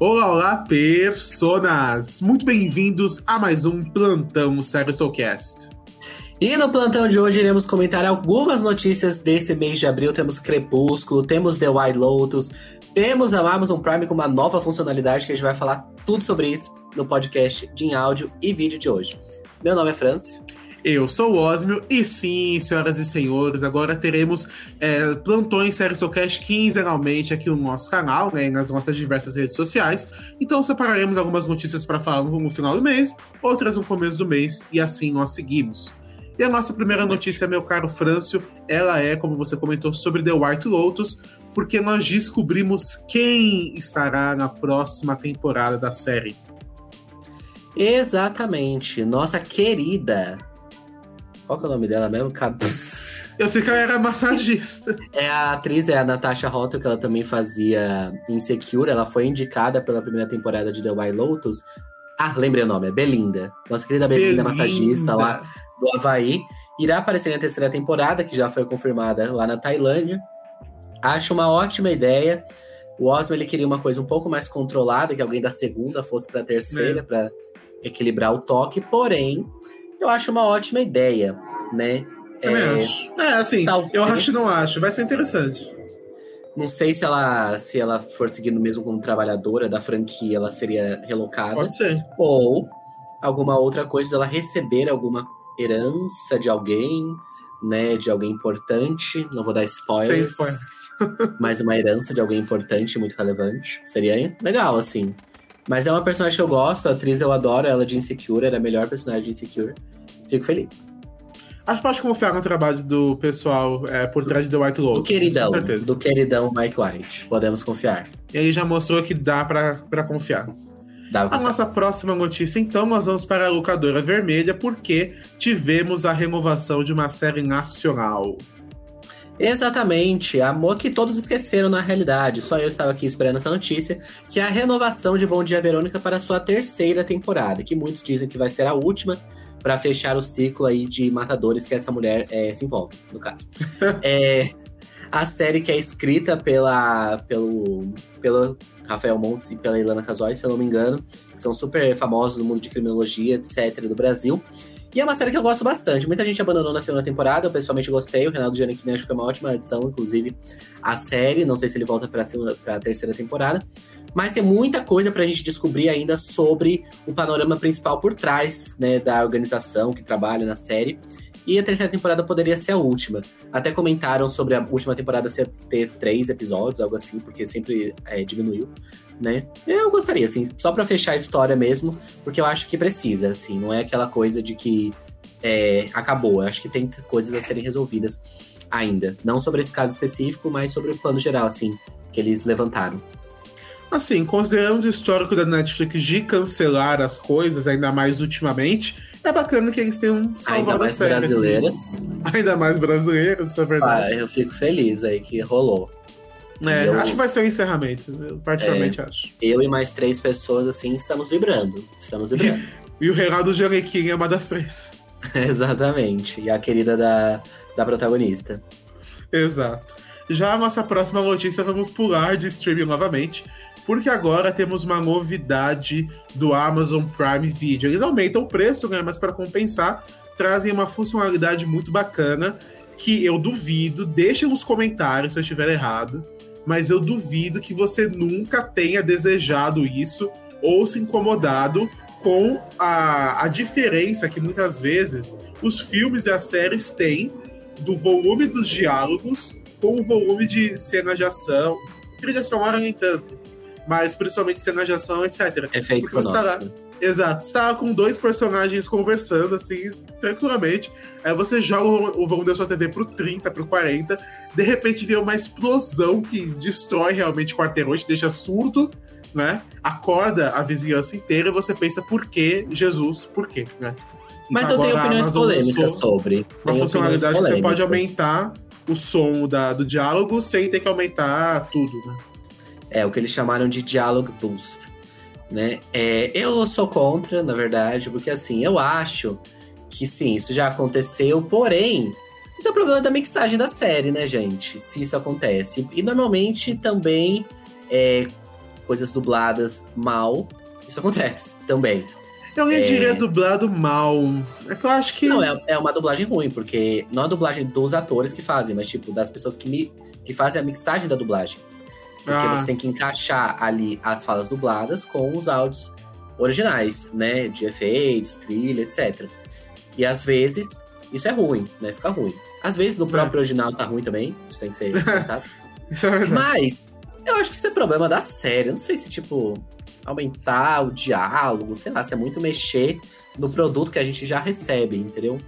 Olá, olá, personas! Muito bem-vindos a mais um Plantão Soulcast. E no plantão de hoje iremos comentar algumas notícias desse mês de abril. Temos Crepúsculo, temos The White Lotus, temos a Amazon Prime com uma nova funcionalidade que a gente vai falar tudo sobre isso no podcast de áudio e vídeo de hoje. Meu nome é Francio. Eu sou o Osmio e sim, senhoras e senhores, agora teremos é, plantões Série Soulcast quinzenalmente aqui no nosso canal, né, nas nossas diversas redes sociais. Então separaremos algumas notícias para falar no final do mês, outras no começo do mês e assim nós seguimos. E a nossa primeira notícia, meu caro Frâncio, ela é, como você comentou, sobre The White Lotus, porque nós descobrimos quem estará na próxima temporada da série. Exatamente, nossa querida qual que é o nome dela mesmo? Eu sei que ela era massagista. É a atriz, é a Natasha Rothwell, que ela também fazia Insecure. Ela foi indicada pela primeira temporada de The White Lotus. Ah, lembrei o nome, é Belinda. Nossa querida Belinda, Belinda. massagista lá do Havaí. Irá aparecer na terceira temporada, que já foi confirmada lá na Tailândia. Acho uma ótima ideia. O Osmo ele queria uma coisa um pouco mais controlada, que alguém da segunda fosse para a terceira, é. para equilibrar o toque. Porém, eu acho uma ótima ideia, né? Também é, acho. É, assim, talvez, eu acho não acho. Vai ser interessante. Não sei se ela, se ela for seguindo mesmo como trabalhadora da franquia, ela seria relocada. Pode ser. Ou alguma outra coisa dela receber alguma herança de alguém, né? De alguém importante. Não vou dar spoilers. Sem spoilers. mas uma herança de alguém importante, muito relevante. Seria legal, assim. Mas é uma personagem que eu gosto, a atriz eu adoro, ela de Insecure, era a melhor personagem de Insecure. Fico feliz. Acho que pode confiar no trabalho do pessoal é, por trás de The White Lotus. Do queridão, do queridão Mike White. Podemos confiar. E ele já mostrou que dá para confiar. Dá a nossa próxima notícia, então, nós vamos para a locadora vermelha, porque tivemos a renovação de uma série nacional. Exatamente, amor que todos esqueceram na realidade. Só eu estava aqui esperando essa notícia, que é a renovação de Bom Dia Verônica para sua terceira temporada, que muitos dizem que vai ser a última para fechar o ciclo aí de matadores que essa mulher é, se envolve, no caso. é, a série que é escrita pela, pelo, pelo Rafael Montes e pela Ilana Casoy, se eu não me engano, que são super famosos no mundo de criminologia, etc., do Brasil. E é uma série que eu gosto bastante. Muita gente abandonou na segunda temporada, eu pessoalmente gostei. O Renato Giannichini acho que foi uma ótima edição, inclusive, a série. Não sei se ele volta pra, segunda, pra terceira temporada. Mas tem muita coisa pra gente descobrir ainda sobre o panorama principal por trás né, da organização que trabalha na série. E a terceira temporada poderia ser a última. Até comentaram sobre a última temporada ser ter três episódios, algo assim, porque sempre é, diminuiu né? Eu gostaria, assim, só para fechar a história mesmo, porque eu acho que precisa, assim, não é aquela coisa de que é, acabou. Eu acho que tem coisas a serem resolvidas ainda. Não sobre esse caso específico, mas sobre o plano geral, assim, que eles levantaram. Assim, considerando o histórico da Netflix de cancelar as coisas, ainda mais ultimamente, é bacana que eles tenham salvado ainda mais a série. Assim. brasileiras. Assim. Ainda mais brasileiras, é verdade. Ah, eu fico feliz aí que rolou. É, eu, acho que vai ser o um encerramento, eu particularmente é, acho. Eu e mais três pessoas, assim, estamos vibrando. Estamos vibrando. e o Reinaldo Janequim é uma das três. Exatamente. E a querida da, da protagonista. Exato. Já a nossa próxima notícia, vamos pular de streaming novamente, porque agora temos uma novidade do Amazon Prime Video. Eles aumentam o preço, né? Mas para compensar, trazem uma funcionalidade muito bacana que eu duvido, deixem nos comentários se eu estiver errado, mas eu duvido que você nunca tenha desejado isso ou se incomodado com a, a diferença que muitas vezes os filmes e as séries têm do volume dos diálogos com o volume de cenas de ação. Trilha sonora nem tanto, mas principalmente cenas de ação, etc. Efeito Porque você tá lá, Exato. Você tá com dois personagens conversando, assim, tranquilamente. Aí você joga o volume da sua TV pro 30, pro 40. De repente vê uma explosão que destrói realmente quarteirões, te deixa surdo, né? Acorda a vizinhança inteira e você pensa, por que Jesus? Por quê, né? Mas então, eu tenho opiniões polêmicas sobre. Uma funcionalidade que você pode aumentar o som da, do diálogo sem ter que aumentar tudo, né? É, o que eles chamaram de diálogo boost né? É, eu sou contra, na verdade, porque assim, eu acho que sim, isso já aconteceu, porém, isso é o problema da mixagem da série, né, gente? Se isso acontece. E normalmente também, é, coisas dubladas mal, isso acontece também. Eu nem É. diria dublado mal. É que eu acho que. Não, é, é uma dublagem ruim, porque não a dublagem dos atores que fazem, mas tipo, das pessoas que, mi- que fazem a mixagem da dublagem. Porque Ah, você tem que encaixar ali as falas dubladas com os áudios originais, né? De efeitos, trilha, etc. E às vezes isso é ruim, né? Fica ruim. Às vezes no próprio original tá ruim também, isso tem que ser. Isso é verdade. Mas eu acho que isso é problema da série. Eu não sei se, tipo, aumentar o diálogo, sei lá, se é muito mexer no produto que a gente já recebe, entendeu?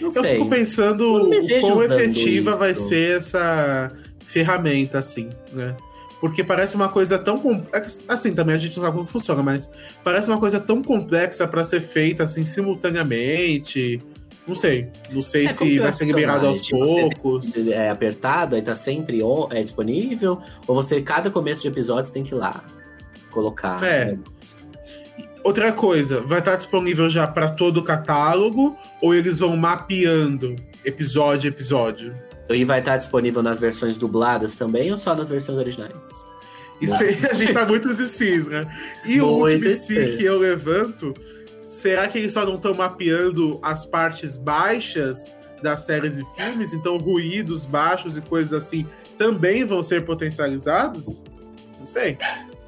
Não Eu sei. fico pensando o quão efetiva isso. vai ser essa ferramenta, assim, né? Porque parece uma coisa tão. com- Assim, também a gente não sabe como funciona, mas parece uma coisa tão complexa pra ser feita, assim, simultaneamente. Não sei. Não sei É, se vai ser liberado aos funcionar? Tipo, poucos. É apertado, aí tá sempre é disponível? Ou você, cada começo de episódio, você tem que ir lá colocar. É. né? Outra coisa, vai estar disponível já pra todo o catálogo? Ou eles vão mapeando episódio a episódio? E vai estar disponível nas versões dubladas também ou só nas versões originais? Isso aí, a gente tá muito cis, né? E o Muito último si que eu levanto, será que eles só não estão mapeando as partes baixas das séries e filmes? Então ruídos baixos e coisas assim também vão ser potencializados? Não sei.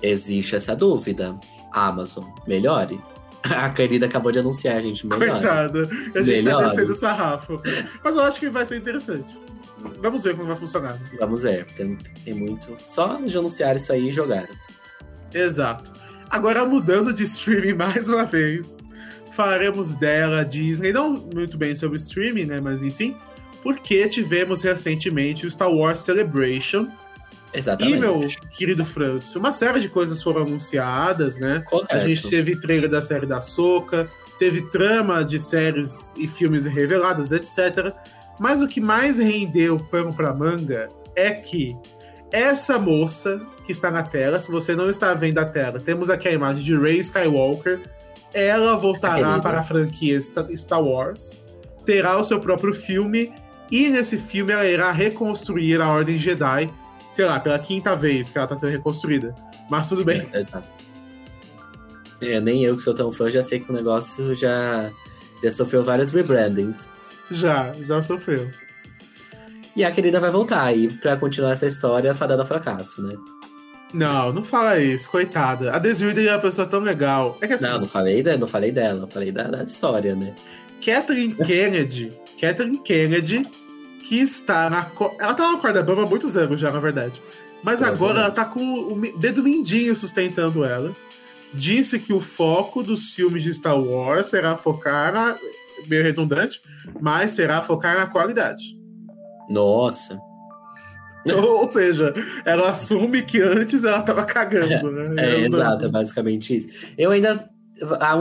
Existe essa dúvida. Amazon, melhore. A querida acabou de anunciar, gente, melhore. Coitada. A gente tá Melhor. descendo o sarrafo. Mas eu acho que vai ser interessante. Vamos ver como vai funcionar. Vamos ver, tem, tem muito. Só de anunciar isso aí e jogaram. Exato. Agora, mudando de streaming mais uma vez, falaremos dela, Disney, não muito bem sobre streaming, né? Mas enfim, porque tivemos recentemente o Star Wars Celebration. Exatamente. E, meu querido Franço, uma série de coisas foram anunciadas, né? Correto. A gente teve trailer da série da Soca, teve trama de séries e filmes reveladas, etc. Mas o que mais rendeu pano pra manga é que essa moça que está na tela, se você não está vendo a tela, temos aqui a imagem de Rey Skywalker. Ela voltará para a franquia Sta- Star Wars, terá o seu próprio filme, e nesse filme ela irá reconstruir a Ordem Jedi, sei lá, pela quinta vez que ela está sendo reconstruída. Mas tudo bem. Exato. É, nem eu que sou tão fã já sei que o negócio já, já sofreu vários rebrandings. Já, já sofreu. E a querida vai voltar aí pra continuar essa história fadada ao fracasso, né? Não, não fala isso, coitada. A Desiree é uma pessoa tão legal. É que assim, Não, não falei, não falei dela, falei da, da história, né? Kathleen Kennedy, Kathleen Kennedy, que está na. co- Ela tá na corda bamba há muitos anos já, na verdade. Mas Provavelmente. agora ela tá com o dedo mindinho sustentando ela. Disse que o foco dos filmes de Star Wars será focar na. meio redundante, mas será focar na qualidade. Nossa. Ou, seja, ela assume que antes ela tava cagando, né? É, não- exato, é basicamente isso. Eu ainda.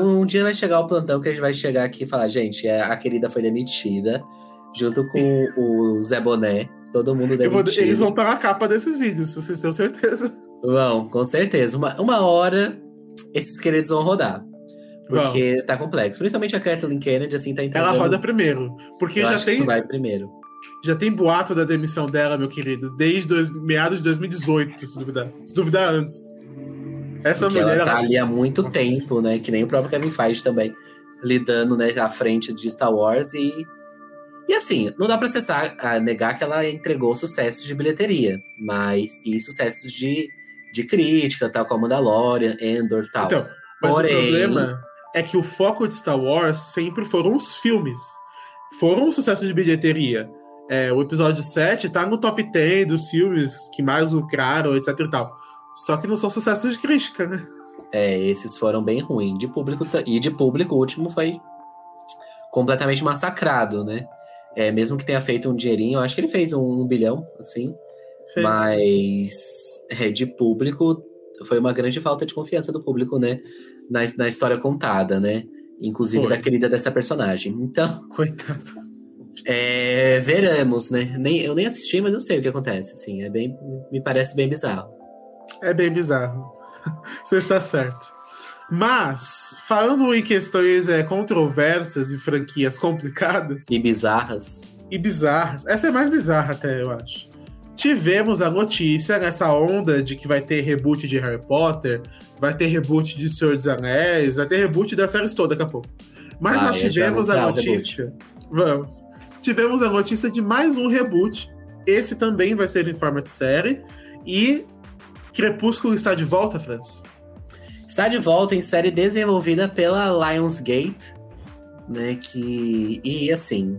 Um dia vai chegar o plantão que a gente vai chegar aqui e falar, gente, é, a querida foi demitida, junto com o Zé Boné, todo mundo Eu vou- eles vão estar na capa desses vídeos, vocês têm certeza. Vão, com certeza. Uma, uma hora esses queridos vão rodar. Porque tá complexo. Principalmente a Kathleen Kennedy, assim, tá entendendo. Ela roda primeiro. Porque Eu já tem, vai primeiro. já tem boato da demissão dela, meu querido, desde dois, meados de 2018, se duvidar. Se duvidar antes. Essa Porque mulher. ela tá ela- ali há muito Nossa. tempo, né? Que nem o próprio Kevin Feige também. Lidando, né, à frente de Star Wars e... E assim, não dá pra cessar, a negar que ela entregou sucessos de bilheteria. Mas... E sucessos de, de crítica, tal, como Mandalorian, Endor tal. Então, mas Porém- o problema é que o foco de Star Wars sempre foram os filmes. Foram um sucesso de bilheteria. É, o episódio 7 tá no top 10 dos filmes que mais lucraram, etc e tal. Só que não são sucessos de crítica, né? É, esses foram bem ruins. De público, e de público, o último foi completamente massacrado, né? É, mesmo que tenha feito um dinheirinho, eu acho que ele fez um, um bilhão, assim. Fez. Mas é, de público, foi uma grande falta de confiança do público, né? Na, na história contada, né? Inclusive Foi. da querida dessa personagem. Então, Coitado. é, veremos, né? Nem, eu nem assisti, mas eu sei o que acontece, assim. É bem, me parece bem bizarro. É bem bizarro. Você está certo. Mas, falando em questões é, controversas e franquias complicadas E bizarras. e bizarras, essa é mais bizarra até, eu acho. tivemos a notícia nessa onda de que vai ter reboot de Harry Potter, vai ter reboot de Senhor dos Anéis, vai ter reboot das séries todas daqui a pouco. Mas Ah, nós já tivemos a o notícia. Vamos. Tivemos a notícia de mais um reboot. Esse também vai ser em forma de série. E Crepúsculo está de volta, Franz. Está de volta em série desenvolvida pela Lionsgate, né? Que. E assim.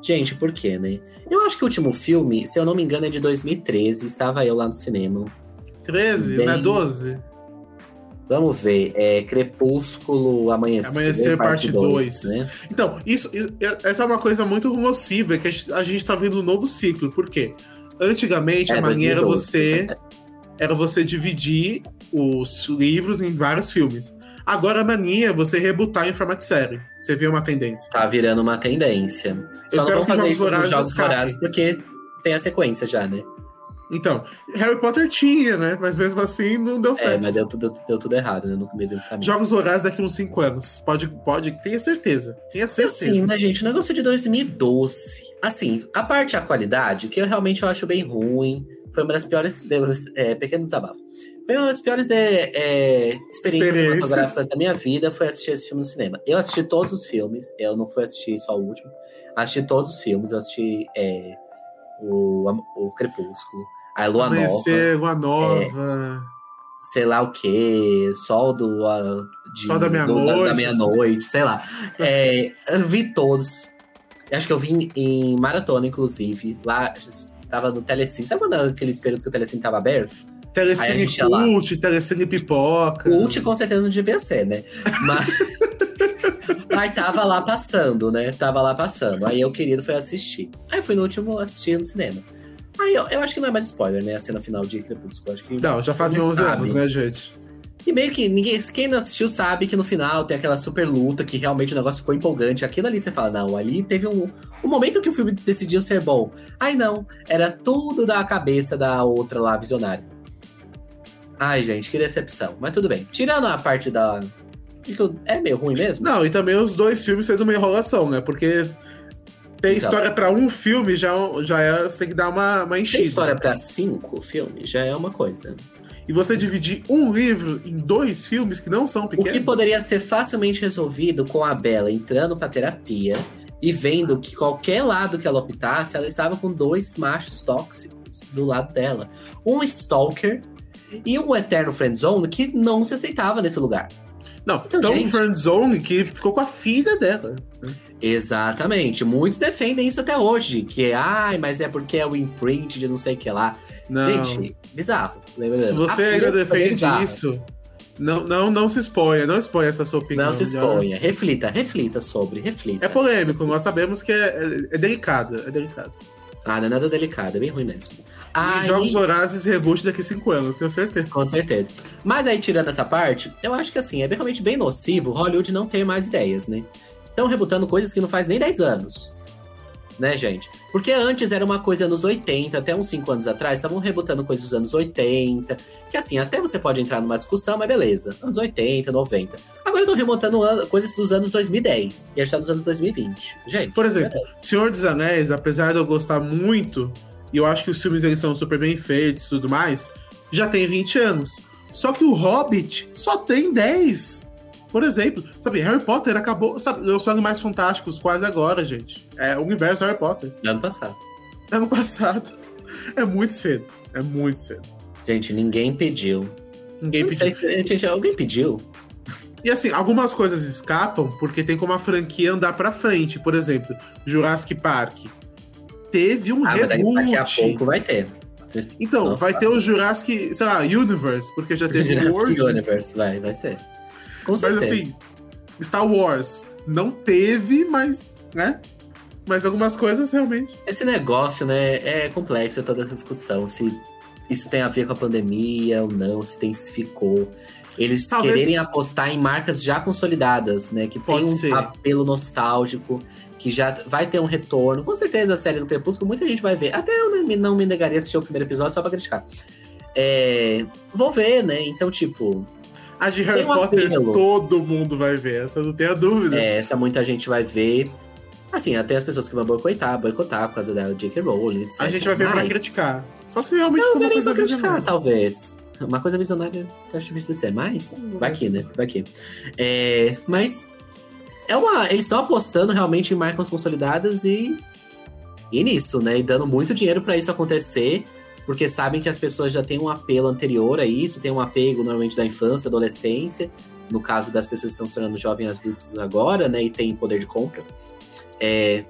Gente, por quê, né? Eu acho que o último filme, se eu não me engano, é de 2013. Estava eu lá no cinema. 13, Bem- não é 12? Vamos ver. É Crepúsculo Amanhecer, Amanhecer, parte dois, dois. né? Então, isso, isso- essa é uma coisa muito nociva, que a gente- a gente tá vendo um novo ciclo. Por quê? Antigamente, É, a mania era 2012, você, tá. Era você dividir os livros em vários filmes. Agora a mania é você rebutar em formato de série. Você vê uma tendência. Tá virando uma tendência. Só não vão fazer isso Vorazes Jogos. Vorazes, porque tem a sequência já, né? Então, Harry Potter tinha, né? Mas mesmo assim não deu É, certo. mas deu, tudo- deu tudo errado, né? No meio do caminho. Jogos Vorazes daqui uns 5 anos. Pode, pode, tenha certeza. Tenha E certeza. assim, né, gente? O negócio de 2012. Assim, a parte da qualidade, que eu realmente eu acho bem ruim. Foi uma das piores. É, pequeno desabafo. Foi uma das piores de, é, experiências cinematográficas da minha vida foi assistir esse filme no cinema. Eu assisti todos os filmes, eu não fui assistir só o último. Assisti todos os filmes, eu assisti é, o, o Crepúsculo, a Lua Nova, Amanhecer, Lua Nova. sei lá o que, Sol do. a- de- Sol da meia-noite. da meia-noite, sei lá. É, vi todos. Acho que eu vi em maratona, inclusive. Lá, tava no Telecine. Sabe quando aqueles períodos que o Telecine tava aberto? Telecine ia lá. Cult, Telecine Pipoca. O Ult com certeza não devia ser, né? Mas. Mas tava lá passando, né? Tava lá passando. Aí eu, querido, foi assistir. Aí eu fui no último assistir no cinema. Aí eu, eu acho que não é mais spoiler, né? A cena final de Crepúsculo. Acho que Não, já fazem Todo 11 mundo anos, né, gente? E meio que ninguém, quem não assistiu sabe que no final tem aquela super luta, que realmente o negócio ficou empolgante. Aquilo ali você fala, não, ali teve um, um momento que o filme decidiu ser bom. Ai não, era tudo da cabeça da outra lá, visionária. Ai, gente, que decepção. Mas tudo bem. Tirando a parte da. É meio ruim mesmo? Não, e também os dois filmes sendo uma enrolação, né? Porque tem Então. história pra um filme, já, já é, você tem que dar uma, uma enchida. Tem história pra cinco filmes, já é uma coisa. E você dividir um livro em dois filmes que não são O que pequenos. poderia ser facilmente resolvido com a Bella entrando pra terapia e vendo que qualquer lado que ela optasse, ela estava com dois machos tóxicos do lado dela. Um stalker e um eterno friendzone que não se aceitava nesse lugar. Não, Então, tão gente- friendzone que ficou com a filha dela. Exatamente. Muitos defendem isso até hoje. Que, ai, mas é porque é o imprint de não sei o que lá. Não. Gente, bizarro. Se você ainda é defende isso, não, não, não se exponha, não exponha essa sua opinião. Não se já. exponha. Reflita, reflita sobre, reflita. É polêmico, nós sabemos que é, é, é delicado, é delicado. Ah, não é nada delicado, é bem ruim mesmo. Aí, Jogos Vorazes reboot daqui a cinco anos, tenho certeza. com certeza. Mas aí, tirando essa parte, eu acho que assim, é realmente bem nocivo Hollywood não ter mais ideias, né? Estão rebutando coisas que não faz nem 10 anos. Né, gente? Porque antes era uma coisa anos 80, até uns 5 anos atrás, estavam rebutando coisas dos anos 80. Que assim, até você pode entrar numa discussão, mas beleza. Anos 80, 90. Agora estão rebutando an- coisas dos anos 2010. E a gente tá nos anos 2020. Gente. Por exemplo, beleza. Senhor dos Anéis, apesar de eu gostar muito, e eu acho que os filmes eles são super bem feitos e tudo mais, já tem 20 anos. Só que o Hobbit só tem 10. Por exemplo, sabe, Harry Potter acabou, sabe, lançou Animais Fantásticos quase agora, gente. É o universo Harry Potter. Ano passado. Ano passado. É muito cedo. É muito cedo. Gente, ninguém pediu. Ninguém não pediu. sei se gente, alguém pediu. E assim, algumas coisas escapam porque tem como a franquia andar pra frente. Por exemplo, Jurassic Park. Teve um Ah, mas reboot. daqui a pouco vai ter. Então, Nossa, vai ter assim. o Jurassic, sei lá, Universe, porque já teve o Jurassic World. Universe, vai, vai ser. Com Mas certeza. assim, Star Wars não teve, mas, né? Mas algumas coisas realmente. Esse negócio, né, é complexo toda essa discussão. Se isso tem a ver com a pandemia ou não, se intensificou. Eles Talvez- quererem apostar em marcas já consolidadas, né? Que Pode tem um ser. apelo nostálgico, que já vai ter um retorno. Com certeza a série do Crepúsculo muita gente vai ver. Até eu não me- não me negaria a assistir o primeiro episódio só pra criticar. É, vou ver, né? Então, tipo, A de Harry Potter todo mundo vai ver, essa não tenho a dúvida. É, essa muita gente vai ver. Assim, até as pessoas que vão boicotar, boicotar por causa da J.K. Rowling, etc. A gente vai ver pra Mas- criticar. Só se realmente Não, for uma coisa pra criticar, visionária. talvez. Uma coisa visionária, eu acho difícil dizer, mas vai que, né? Vai que. É, mas é uma, eles estão apostando realmente em marcas consolidadas e, e nisso, né? E dando muito dinheiro pra isso acontecer, porque sabem que as pessoas já têm um apelo anterior a isso, tem um apego normalmente da infância, adolescência, no caso das pessoas que estão se tornando jovens adultos agora, né? E tem poder de compra. É,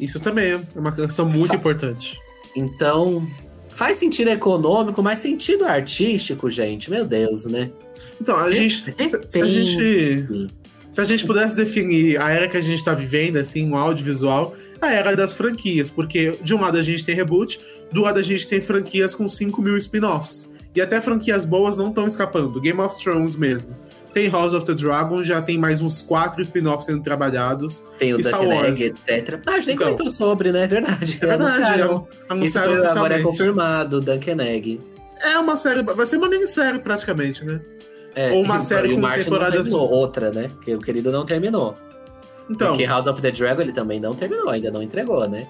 Isso também é uma questão muito importante. então, faz sentido econômico, mas sentido artístico, gente, meu Deus, né? Então, a gente. Se, se a gente. Se a gente pudesse definir a era que a gente tá vivendo, assim, um audiovisual, a era das franquias. Porque, de um lado, a gente tem reboot, do lado, a gente tem franquias com 5 mil spin-offs. E até franquias boas não estão escapando. Game of Thrones mesmo. Tem House of the Dragon, já tem mais uns quatro spin-offs sendo trabalhados. Tem o Star Duck Wars. Egg, etc. Ah, a gente nem Então. comentou sobre, né? É verdade. É verdade, Anunciaram. Isso Anunciaram foi, agora é confirmado, Duncan Egg. É uma série, vai ser uma minissérie praticamente, né? É, Ou uma e- série e o com temporadas- terminou, outra, né? Que o querido não terminou. Então, Porque House of the Dragon ele também não terminou, ainda não entregou, né?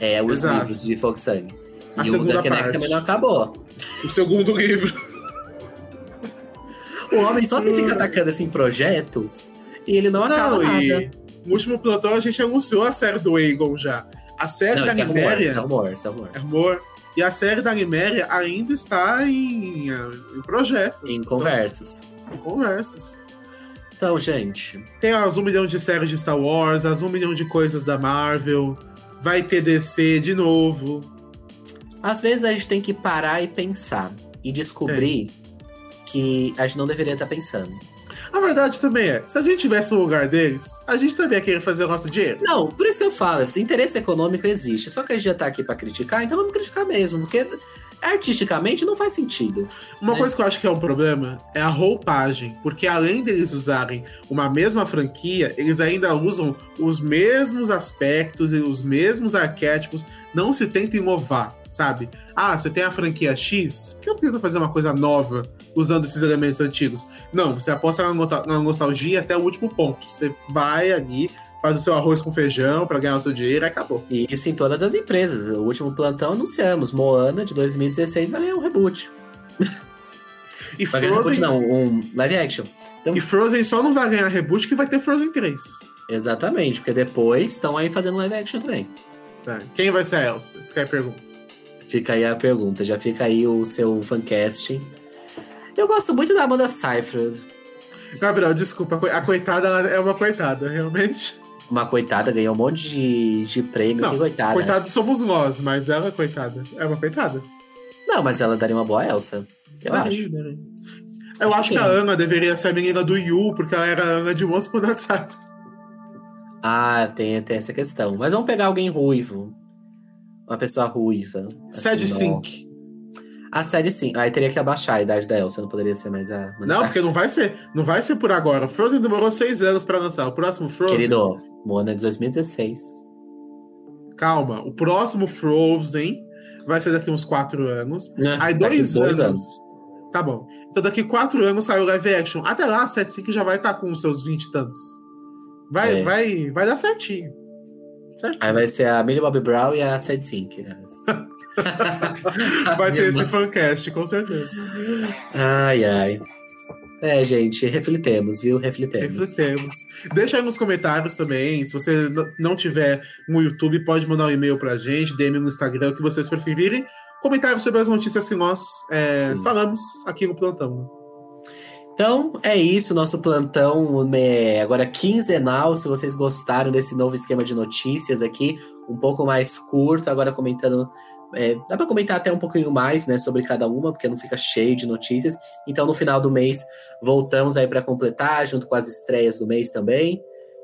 É os Exato. livros de Fogo Sangue. A e o Duncan também não acabou. o segundo livro. O homem só se fica atacando assim projetos e ele não, acaba nada. e no último plantão a gente anunciou a série do Aegon já. A série Não, da é Niméria. é rumor, isso é rumor. É rumor. E a série da Niméria ainda está em, em projetos. Em conversas. Em conversas. Então, gente, Tem as um milhão de séries de Star Wars, as um milhão de coisas da Marvel. Vai ter DC de novo. às vezes a gente tem que parar e pensar e descobrir que a gente não deveria estar pensando. A verdade também é, se a gente tivesse no lugar deles, a gente também ia querer fazer o nosso dinheiro. Não, por isso que eu falo, interesse econômico existe. Só que a gente já tá aqui pra criticar, então vamos criticar mesmo, porque artisticamente não faz sentido. Uma É. coisa que eu acho que é um problema é a roupagem, porque além deles usarem uma mesma franquia, eles ainda usam os mesmos aspectos e os mesmos arquétipos, não se tenta inovar, sabe? Ah, você tem a franquia X, que não tenta fazer uma coisa nova usando esses elementos antigos. Não, você aposta na nostalgia até o último ponto. Você vai ali, faz o seu arroz com feijão pra ganhar o seu dinheiro e acabou. E isso em todas as empresas. O último plantão anunciamos, Moana de 2016 vai ganhar um reboot. E Vai um reboot Frozen, não, um live action. e Frozen só não vai ganhar reboot que vai ter Frozen 3. Exatamente, porque depois estão aí fazendo live action também. Tá, Quem vai ser a Elsa? Fica aí a pergunta. Fica aí a pergunta, já fica aí o seu fancast. Eu gosto muito da Amanda Seyfried. Gabriel, desculpa, a coi- a coitada é uma coitada, realmente. Uma coitada, ganhou um monte de, de prêmio. Não, que coitada. Coitado somos nós, mas ela, coitada, é uma coitada. Não, mas ela daria uma boa Elsa. Eu Ela acho. ri, né? Eu Acho acho que que a. Ana deveria ser a menina do Yu, porque ela era a Ana de Once Upon a. Ah, tem, tem essa questão. Mas vamos pegar alguém ruivo. Uma pessoa ruiva. assim, Sad não. Sync. A série sim. Aí teria que abaixar a idade da Elsa, não poderia ser mais a. Não, porque não vai ser. Não vai ser por agora. Frozen demorou seis anos pra lançar. O próximo Frozen. Querido, Mona é de 2016. Calma. O próximo Frozen vai ser daqui uns quatro anos. Aí Daqui dois anos. Tá bom. Então daqui quatro anos sai o live action. Até lá, a Sad Sync já vai estar com os seus vinte e tantos. Vai, É. vai, vai dar certinho. Certinho. Aí vai ser a Millie Bobby Brown e a Sad Sync. Vai ter esse fancast, com certeza. Ai, ai. É, gente, reflitemos, viu? Reflitemos. Refletemos. Deixa aí nos comentários também. Se você não tiver no YouTube, pode mandar um e-mail pra gente, DM no Instagram, o que vocês preferirem. Comentários sobre as notícias que nós é, falamos aqui no plantão. Então, é isso, nosso plantão é, agora quinzenal. Se vocês gostaram desse novo esquema de notícias aqui, um pouco mais curto, agora comentando. é, dá para comentar até um pouquinho mais, né, sobre cada uma, porque não fica cheio de notícias. Então, no final do mês, voltamos aí para completar, junto com as estreias do mês também.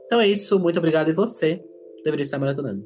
Então é isso, muito obrigado. E você deveria estar maratonando.